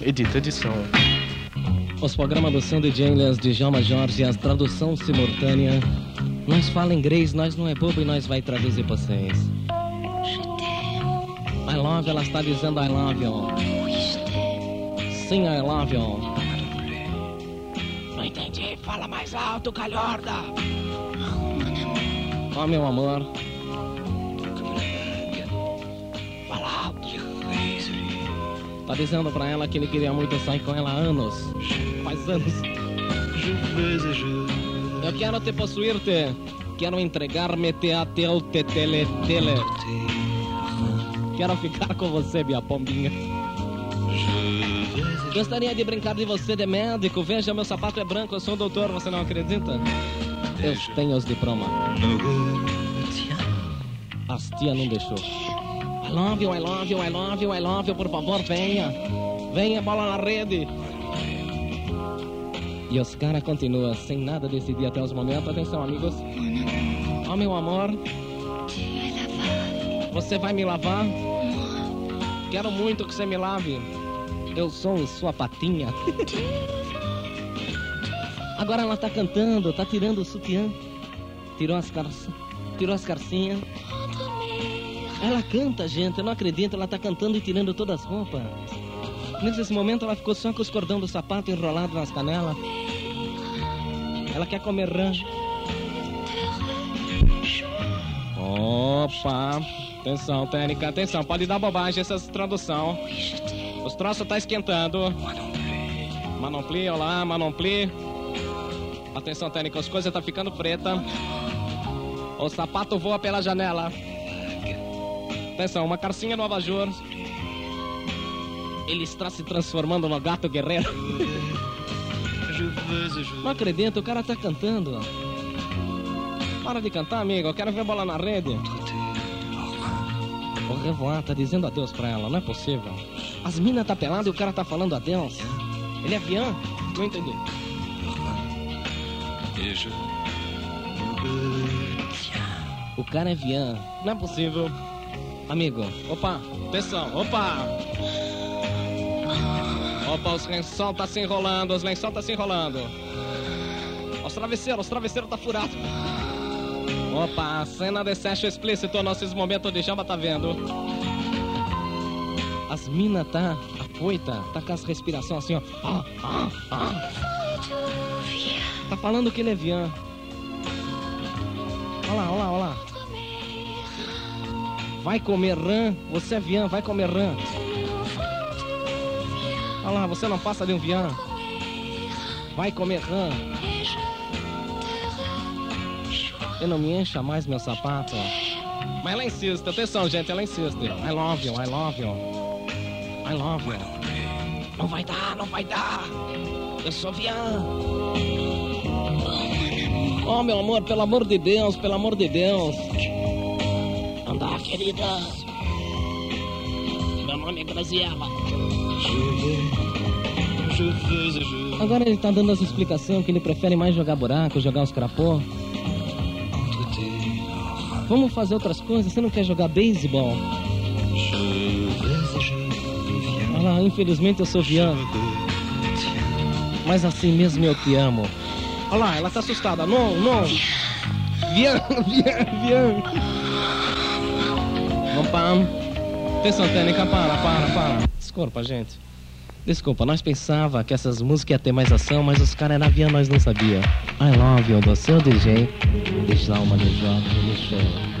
Edita edição. Os programas do Sandy Jangles, de Djalma Jorge, a tradução simultânea. Nós fala inglês, nós não é bobo e nós vai traduzir pra vocês. I love, ela está dizendo I love you. Sim, I love you. Não entendi, fala mais alto, calhorda. Oh, meu amor. Dizendo pra ela que ele queria muito sair com ela há anos. Faz anos. Eu quero te possuir-te. Quero entregar-me-te a teu tetele tele. Quero ficar com você, minha pombinha. Gostaria de brincar de você de médico. Veja, meu sapato é branco, eu sou um doutor, você não acredita? Eu tenho os diplomas. As tia não deixou. Love you, I love you, I love you, I love you, por favor, venha. Venha, bola na rede. E os caras continuam sem nada decidir até os momentos. Atenção, amigos. Oh, meu amor. Você vai me lavar? Quero muito que você me lave. Eu sou sua patinha. Agora ela tá cantando, tá tirando o sutiã. Tirou as calças. Tirou as calcinhas. Ela canta, gente, eu não acredito, ela tá cantando e tirando todas as roupas. Nesse momento ela ficou só com os cordão do sapato enrolado nas canelas. Ela quer comer rã. Opa! Atenção, técnica, atenção, pode dar bobagem essa tradução. Os troços tá esquentando. Manompli, olá, Manompli. Atenção, técnica, as coisas tá ficando preta. O sapato voa pela janela. Atenção, uma carcinha no abajur. Ele está se transformando no gato guerreiro. Não acredito, o cara tá cantando. Para de cantar, amigo. Eu quero ver bola na rede. O revoar tá dizendo adeus pra ela, não é possível. As minas tá pelada e o cara tá falando adeus. Ele é avião? Não entendi. O cara é avião. Não é possível. Amigo, opa, atenção, opa! Opa, os lençol tá se enrolando, os lençol tá se enrolando. Os travesseiros, os travesseiros tá furado. Opa, cena de sexo explícito, nossos momentos de jamba tá vendo. As mina tá afoita, tá com as respiração assim, ó. Ah, ah, ah. Tá falando que ele é vian. Olha lá, olha lá, olha lá. Vai comer rã, você é vian, vai comer rã. Olha lá, você não passa de um vian. Vai comer rã. Eu não me encha mais meu sapato. Mas ela insiste, atenção, gente, ela insiste. I love you, I love you. I love you. Não vai dar, não vai dar. Eu sou vian. Oh, meu amor, pelo amor de Deus, pelo amor de Deus. Andar, querida. Meu nome é Graziella. Agora ele tá dando essa explicação que ele prefere mais jogar buraco, jogar os crapô. Vamos fazer outras coisas? Você não quer jogar beisebol? Olha lá, infelizmente eu sou Vian. Mas assim mesmo eu te amo. Olha lá, ela tá assustada. Não, não. Vian, Vian, Vian. Vamos pam. Atenção, técnica, para, para, para. Desculpa, gente. Desculpa, nós pensava que essas músicas iam ter mais ação, mas os caras eram avião, nós não sabia. I love you, do seu DJ, Djalma DJ, Michel.